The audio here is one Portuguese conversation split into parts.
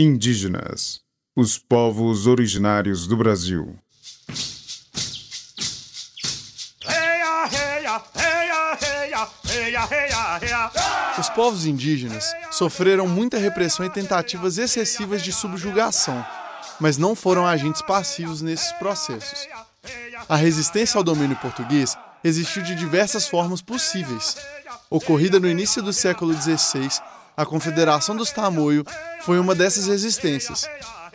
Indígenas, os povos originários do Brasil. Os povos indígenas sofreram muita repressão e tentativas excessivas de subjugação, mas não foram agentes passivos nesses processos. A resistência ao domínio português existiu de diversas formas possíveis. Ocorrida no início do século XVI, a Confederação dos Tamoio foi uma dessas resistências.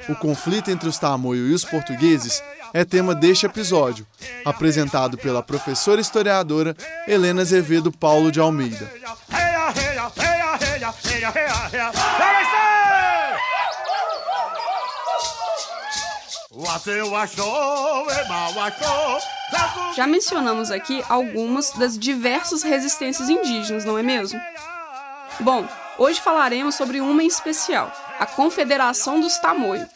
O conflito entre os Tamoio e os portugueses é tema deste episódio, apresentado pela professora historiadora Helena Azevedo Paulo de Almeida. Já mencionamos aqui algumas das diversas resistências indígenas, não é mesmo? Bom, hoje falaremos sobre uma em especial, a Confederação dos Tamoio.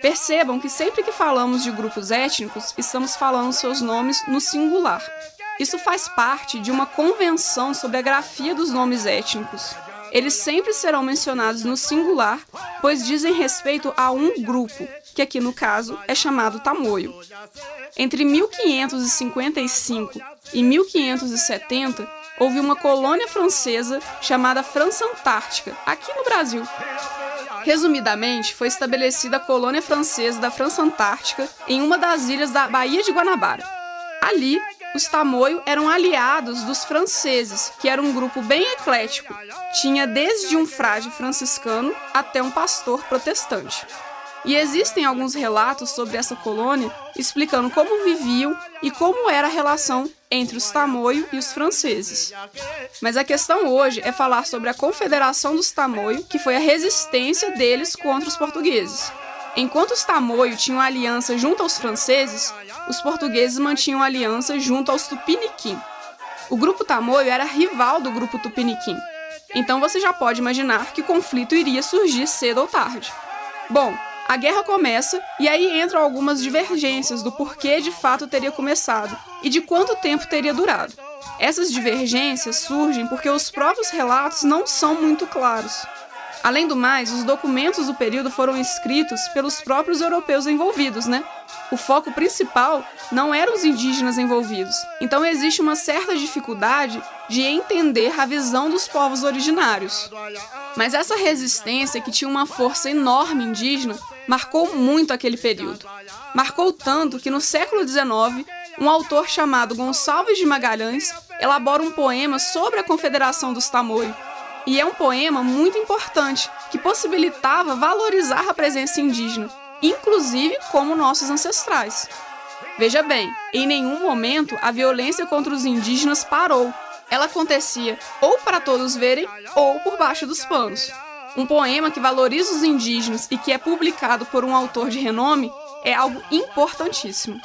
Percebam que sempre que falamos de grupos étnicos, estamos falando seus nomes no singular. Isso faz parte de uma convenção sobre a grafia dos nomes étnicos. Eles sempre serão mencionados no singular, pois dizem respeito a um grupo, que aqui no caso é chamado Tamoio. Entre 1555 e 1570, houve uma colônia francesa chamada França Antártica, aqui no Brasil. Resumidamente, foi estabelecida a colônia francesa da França Antártica em uma das ilhas da Baía de Guanabara. Ali, os Tamoio eram aliados dos franceses, que era um grupo bem eclético. Tinha desde um frade franciscano até um pastor protestante. E existem alguns relatos sobre essa colônia explicando como viviam e como era a relação entre os Tamoio e os franceses. Mas a questão hoje é falar sobre a Confederação dos Tamoio, que foi a resistência deles contra os portugueses. Enquanto os Tamoio tinham aliança junto aos franceses, os portugueses mantinham aliança junto aos Tupiniquim. O grupo Tamoio era rival do grupo Tupiniquim. Então você já pode imaginar que o conflito iria surgir cedo ou tarde. Bom, a guerra começa e aí entram algumas divergências do porquê de fato teria começado e de quanto tempo teria durado. Essas divergências surgem porque os próprios relatos não são muito claros. Além do mais, os documentos do período foram escritos pelos próprios europeus envolvidos, né? O foco principal não eram os indígenas envolvidos. Então existe uma certa dificuldade de entender a visão dos povos originários. Mas essa resistência, que tinha uma força enorme indígena, marcou muito aquele período. Marcou tanto que no século XIX, um autor chamado Gonçalves de Magalhães elabora um poema sobre a Confederação dos Tamoio. E é um poema muito importante, que possibilitava valorizar a presença indígena, inclusive como nossos ancestrais. Veja bem, em nenhum momento a violência contra os indígenas parou. Ela acontecia ou para todos verem ou por baixo dos panos. Um poema que valoriza os indígenas e que é publicado por um autor de renome é algo importantíssimo.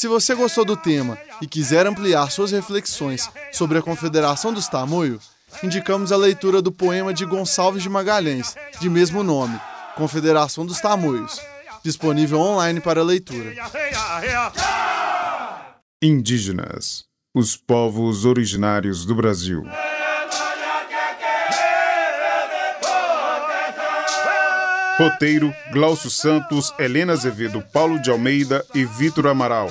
Se você gostou do tema e quiser ampliar suas reflexões sobre a Confederação dos Tamoio, indicamos a leitura do poema de Gonçalves de Magalhães, de mesmo nome, Confederação dos Tamoios disponível online para leitura. Indígenas, os povos originários do Brasil. Roteiro: Glaucio Santos, Helena Azevedo, Paulo de Almeida e Vitor Amaral.